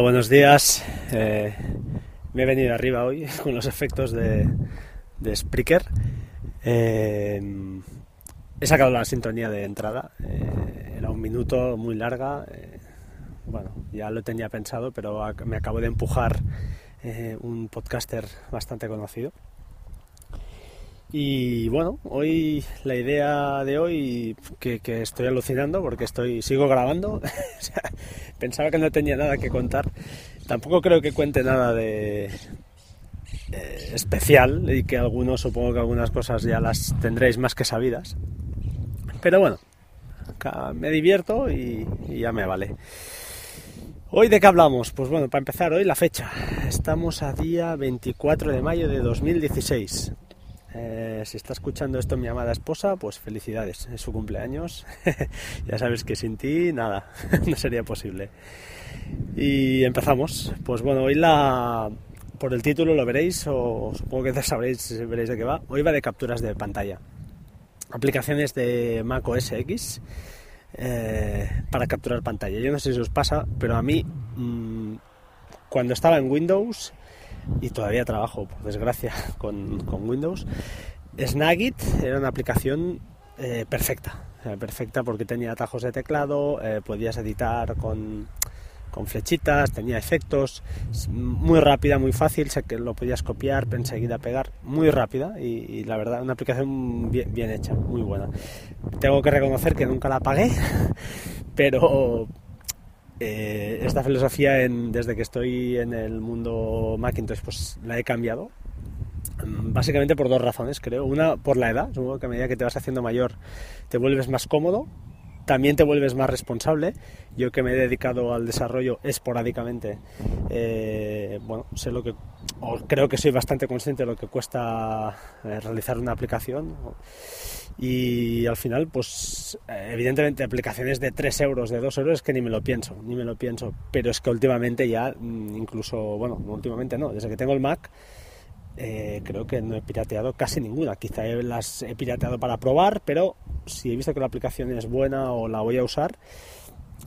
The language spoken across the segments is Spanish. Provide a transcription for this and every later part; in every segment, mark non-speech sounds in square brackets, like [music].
Buenos días. Eh, me he venido arriba hoy [laughs] con los efectos de, de. Eh, he sacado la sintonía de entrada. Eh, era un minuto muy larga. bueno, ya lo tenía pensado, pero me acabo de empujar un podcaster bastante conocido. Y bueno, hoy la idea de hoy que, estoy alucinando porque estoy sigo grabando. [laughs] pensaba que no tenía nada que contar. Tampoco creo que cuente nada de eh, especial y que algunos supongo que algunas cosas ya las tendréis más que sabidas. Pero bueno, me divierto y, y ya me vale. Hoy de qué hablamos? Pues bueno, para empezar, hoy la fecha. Estamos a día 24 de mayo de 2016. Eh, si está escuchando esto mi amada esposa, pues felicidades, es su cumpleaños. [laughs] ya sabes que sin ti nada, [laughs] no sería posible. Y empezamos. Pues bueno, hoy la por el título lo veréis o supongo que sabréis veréis de qué va. Hoy va de capturas de pantalla. Aplicaciones de Mac OS X eh, para capturar pantalla. Yo no sé si os pasa, pero a mí mm, cuando estaba en Windows y todavía trabajo, por desgracia, [laughs] con, Windows. Snagit era una aplicación eh, perfecta, perfecta porque tenía atajos de teclado, eh, podías editar con, con, flechitas, tenía efectos, muy rápida, muy fácil, sé que lo podías copiar, enseguida pegar, muy rápida y, la verdad una aplicación bien, bien, hecha, muy buena. Tengo que reconocer que nunca la pagué, [laughs] pero eh, esta filosofía desde que estoy en el mundo Macintosh pues la he cambiado mm, básicamente por dos razones creo. Una por la edad. Supongo que a medida que te vas haciendo mayor te vuelves más cómodo también te vuelves más responsable. Yo que me he dedicado al desarrollo esporádicamente, eh, bueno, sé lo que, o creo que soy bastante consciente de lo que cuesta eh, realizar una aplicación. Y al final, pues evidentemente aplicaciones de 3 euros, de 2 euros, es que ni me lo pienso, ni me lo pienso. Pero es que últimamente ya, mm, incluso, bueno, últimamente no, desde que tengo el Mac, eh, creo que no he pirateado casi ninguna. Quizá las he pirateado para probar, pero si he visto que la aplicación es buena o la voy a usar,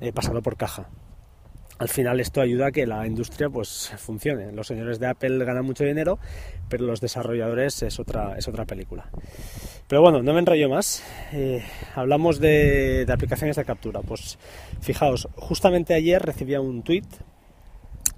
he pasado por caja. Al final esto ayuda a que la industria pues funcione. Los señores de Apple ganan mucho dinero, pero los desarrolladores es otra, es otra película. Pero bueno, no me enrollo más. Eh, hablamos de, de aplicaciones de captura. Pues fijaos, justamente ayer recibía un tweet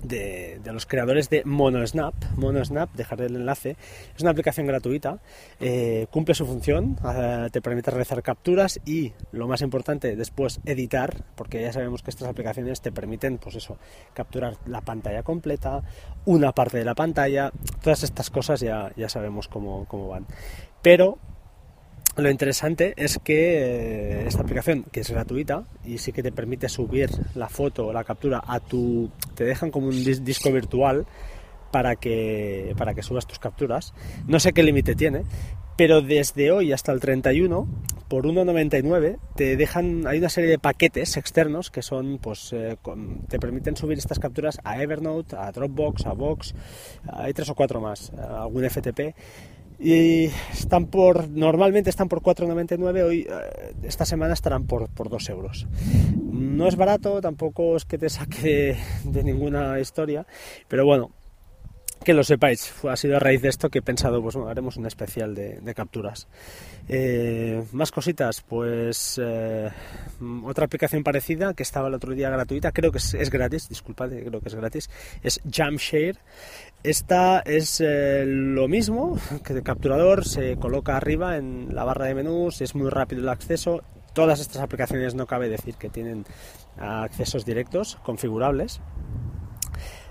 de, los creadores de MonoSnap. MonoSnap, dejaré el enlace, es una aplicación gratuita, eh, cumple su función, eh, te permite realizar capturas y, lo más importante, después editar, porque ya sabemos que estas aplicaciones te permiten, pues eso, capturar la pantalla completa, una parte de la pantalla, todas estas cosas ya, ya sabemos cómo, cómo van. Pero lo interesante es que eh, esta aplicación, que es gratuita y sí que te permite subir la foto o la captura a tu... te dejan como un disco virtual para que, para que subas tus capturas. No sé qué límite tiene, pero desde hoy hasta el 31, por 1,99, te dejan, hay una serie de paquetes externos que son, pues, eh, te permiten subir estas capturas a Evernote, a Dropbox, a Box, hay tres o cuatro más, algún FTP y están por normalmente están por 4,99 hoy eh, esta semana estarán por, por 2 euros no es barato tampoco es que te saque de, ninguna historia pero bueno que lo sepáis, ha sido a raíz de esto que he pensado, pues bueno, haremos un especial de, capturas. Eh, más cositas, pues eh, otra aplicación parecida que estaba el otro día gratuita, creo que es, gratis, disculpad, creo que es gratis, es Jamshare. Esta es eh, lo mismo que de capturador, se coloca arriba en la barra de menús, es muy rápido el acceso. Todas estas aplicaciones no cabe decir que tienen accesos directos configurables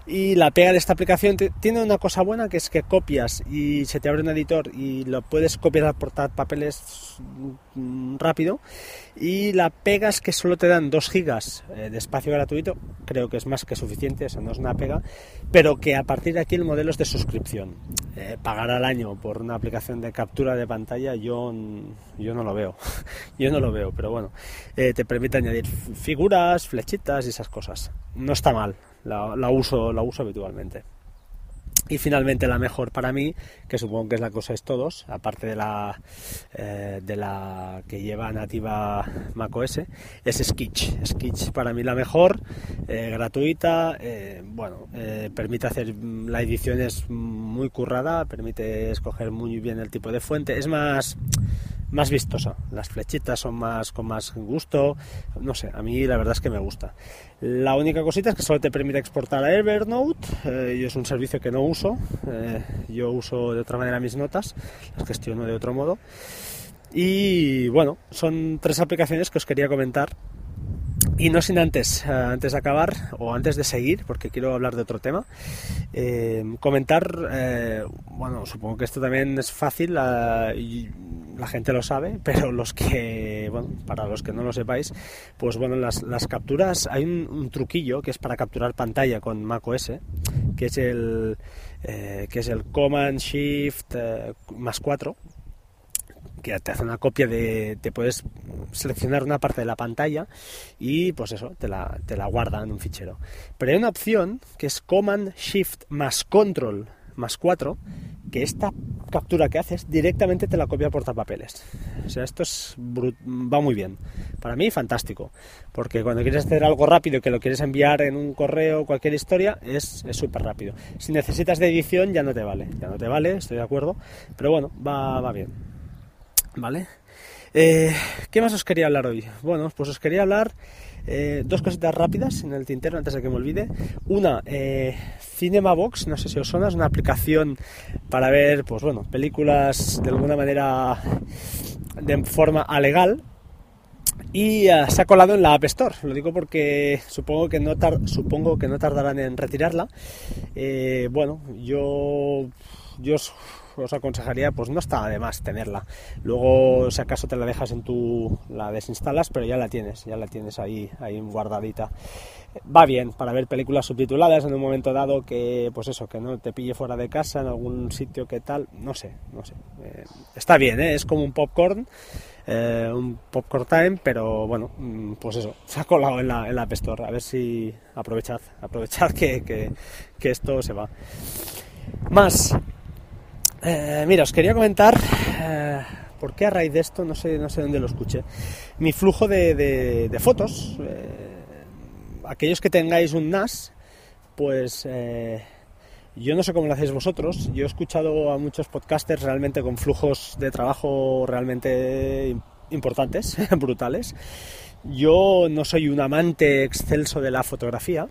y la pega de esta aplicación tiene una cosa buena que es que copias y se te abre un editor y lo puedes copiar portar papeles rápido. Y la pega es que solo te dan 2 gigas eh, de espacio gratuito, creo que es más que suficiente, eso no es una pega, pero que a partir de aquí el modelo es de suscripción. Eh, pagar al año por una aplicación de captura de pantalla yo, yo no lo veo, [laughs] yo no lo veo, pero bueno, eh, te permite añadir figuras, flechitas y esas cosas. No está mal, la, uso, la uso habitualmente. Y finalmente la mejor para mí, que supongo que es la que usáis todos, aparte de la, eh, de la que lleva nativa macOS, es Sketch. Sketch para mí la mejor, eh, gratuita, eh, bueno, permite hacer la edición es muy currada, permite escoger muy bien el tipo de fuente, es más más vistosa. Las flechitas son más con más gusto. No sé, a mí la verdad es que me gusta. La única cosita es que solo te permite exportar a Evernote. Eh, y es un servicio que no uso. Eh, yo uso de otra manera mis notas. Las gestiono de otro modo. Y bueno, son tres aplicaciones que os quería comentar y no sin antes, eh, antes de acabar o antes de seguir, porque quiero hablar de otro tema, eh, comentar, eh, bueno, supongo que esto también es fácil y la gente lo sabe, [laughs] pero los que, bueno, para los que no lo sepáis, pues bueno, las, capturas, hay un, truquillo que es para capturar pantalla con macOS, que es el, que es el Command Shift más 4, que te hace una copia de, te puedes seleccionar una parte de la pantalla y pues eso, te la, te la guarda en un fichero. Pero hay una opción que es Command Shift más Control más 4, que esta captura que haces directamente te la copia por papeles. O sea, esto es va muy bien. Para mí, fantástico. Porque cuando quieres hacer algo rápido que lo quieres enviar en un correo o cualquier historia, es súper rápido. Si necesitas de edición, ya no te vale. Ya no te vale, estoy de acuerdo. Pero bueno, va, va bien. ¿Vale? Eh, ¿Qué más os quería hablar hoy? Bueno, pues os quería hablar eh, dos cositas rápidas en el tintero antes de que me olvide. Una, eh, Cinemabox, no sé si os suena, es una aplicación para ver, pues bueno, películas de alguna manera de forma alegal. Y se ha colado en la App Store. Lo digo porque supongo que no, supongo que no tardarán en retirarla. bueno, yo, yo os aconsejaría, pues no está de más tenerla. Luego, si acaso te la dejas en tu, la desinstalas, pero ya la tienes, ya la tienes ahí, ahí guardadita. Va bien para ver películas subtituladas en un momento dado que, pues eso, que no te pille fuera de casa en algún sitio que tal, no sé, no sé. Eh, está bien, ¿eh? es como un popcorn. Eh, un popcorn time, pero bueno, mm, pues eso, se ha colado en la, en la App Store. A ver si aprovechad, aprovechad que, que, que esto se va. Más, eh, mira, os quería comentar, eh, ¿por qué a raíz de esto? No sé, no sé dónde lo escuché. Mi flujo de, fotos, eh, aquellos que tengáis un NAS, pues yo no sé cómo lo hacéis vosotros. Yo he escuchado a muchos podcasters realmente con flujos de trabajo realmente importantes, [laughs] brutales. Yo no soy un amante excelso de la fotografía,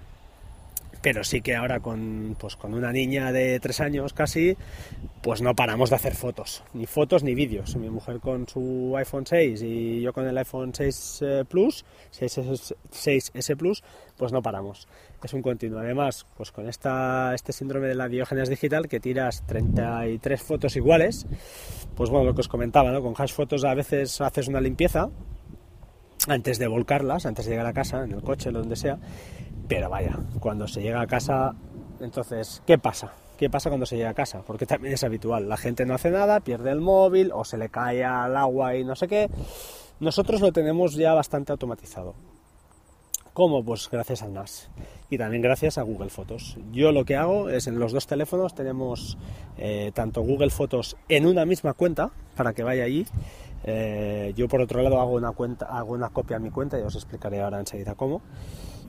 pero sí que ahora con, pues con una niña de tres años casi, pues no paramos de hacer fotos, ni fotos ni vídeos. Mi mujer con su iPhone 6 y yo con el iPhone 6 eh, Plus, 6S, Plus, pues no paramos. Es un continuo. Además, pues con esta, este síndrome de la diógenes digital, que tiras 33 fotos iguales, pues bueno, lo que os comentaba, ¿no? Con hash fotos a veces haces una limpieza antes de volcarlas, antes de llegar a casa, en el coche, donde sea, pero vaya, cuando se llega a casa, entonces, ¿qué pasa? ¿Qué pasa cuando se llega a casa? Porque también es habitual. La gente no hace nada, pierde el móvil o se le cae al agua y no sé qué. Nosotros lo tenemos ya bastante automatizado. ¿Cómo? Pues gracias al NAS y también gracias a Google Fotos. Yo lo que hago es en los dos teléfonos tenemos eh, tanto Google Fotos en una misma cuenta para que vaya allí. Eh, yo por otro lado hago una cuenta, hago una copia a mi cuenta y os explicaré ahora enseguida cómo.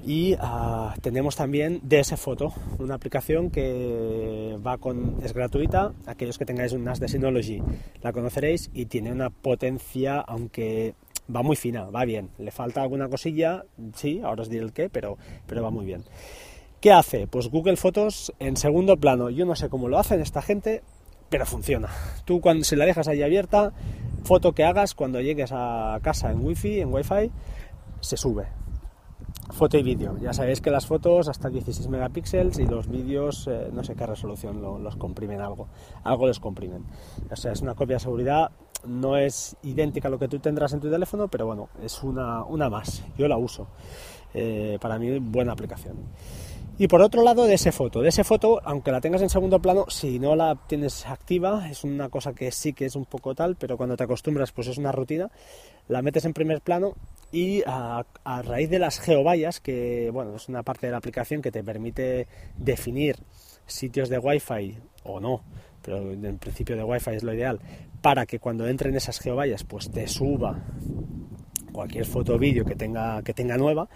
Y ah, tenemos también DS Photo, una aplicación que va con, es gratuita. Aquellos que tengáis un NAS de Synology la conoceréis y tiene una potencia, aunque va muy fina, va bien. Le falta alguna cosilla, sí, ahora os diré el qué, pero, pero va muy bien. ¿Qué hace? Pues Google Fotos en segundo plano. Yo no sé cómo lo hacen esta gente, pero funciona. Tú cuando se la dejas ahí abierta, foto que hagas cuando llegues a casa en wifi, en wifi, se sube foto y vídeo. Ya sabéis que las fotos hasta 16 megapíxeles y los vídeos eh, no sé qué resolución los comprimen algo, algo les comprimen. O sea, es una copia de seguridad, no es idéntica a lo que tú tendrás en tu teléfono, pero bueno, es una, una más. Yo la uso. Eh, para mí, buena aplicación. Y por otro lado, de ese foto. De ese foto, aunque la tengas en segundo plano, si no la tienes activa, es una cosa que sí que es un poco tal, pero cuando te acostumbras, pues es una rutina, la metes en primer plano y a, raíz de las geovallas, que bueno, es una parte de la aplicación que te permite definir sitios de Wi-Fi o no, pero en principio de Wi-Fi es lo ideal, para que cuando entren esas geovallas pues te suba cualquier foto o vídeo que tenga, que tenga nueva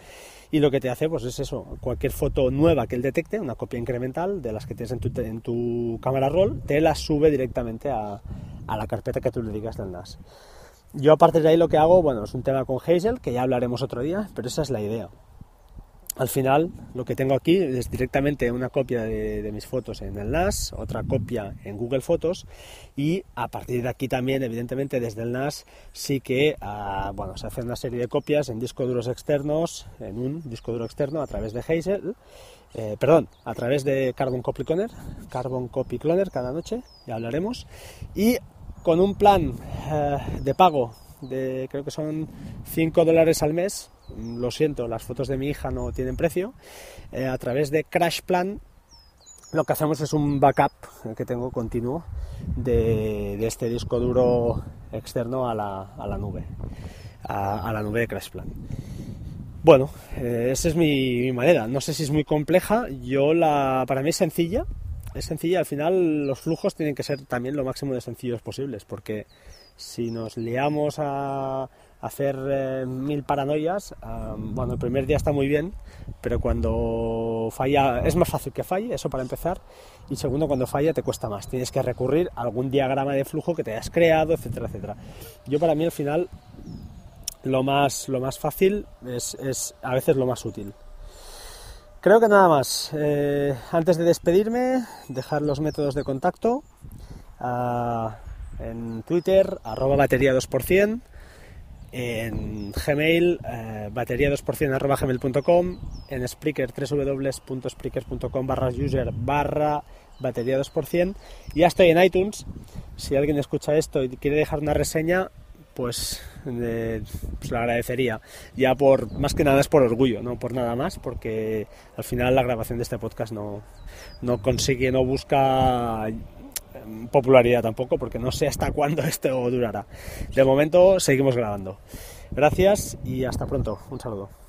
y lo que te hace pues es eso, cualquier foto nueva que él detecte, una copia incremental de las que tienes en tu, en tu cámara roll, te la sube directamente a, a la carpeta que tú le digas del NAS. Yo a partir de ahí lo que hago, bueno, es un tema con Hazel, que ya hablaremos otro día, pero esa es la idea. Al final lo que tengo aquí es directamente una copia de, mis fotos en el NAS, otra copia en Google Fotos y a partir de aquí también, evidentemente desde el NAS sí que ah, bueno, se hace una serie de copias en discos duros externos, en un disco duro externo a través de Hazel, eh, perdón, a través de Carbon Copy Cloner, Carbon Copy Cloner cada noche, ya hablaremos, y con un plan eh, de pago de creo que son 5 dólares al mes, lo siento, las fotos de mi hija no tienen precio, eh, a través de Crash Plan lo que hacemos es un backup que tengo continuo de, este disco duro externo a la, nube, a, la nube de Crash Plan. Bueno, eh, esa es mi, manera. No sé si es muy compleja. Yo la, para mí es sencilla. Es sencilla. Al final los flujos tienen que ser también lo máximo de sencillos posibles, porque si nos liamos a hacer eh, mil paranoias, bueno, el primer día está muy bien, pero cuando falla es más fácil que falle, eso para empezar, y segundo, cuando falla te cuesta más, tienes que recurrir a algún diagrama de flujo que te hayas creado, etcétera, etcétera. Yo para mí al final lo más, lo más fácil es, a veces lo más útil. Creo que nada más. Eh, antes de despedirme, dejar los métodos de contacto. Ah, en Twitter, arroba batería 2%, en Gmail, eh, batería 2% arroba gmail.com, en Spreaker, www.spreaker.com barra user barra batería 2%. Ya estoy en iTunes, si alguien escucha esto y quiere dejar una reseña, pues, pues, lo agradecería. Ya por, más que nada es por orgullo, no por nada más, porque al final la grabación de este podcast no, no consigue, no busca popularidad tampoco, porque no sé hasta cuándo [laughs] esto durará. De momento seguimos grabando. Gracias y hasta pronto. Un saludo.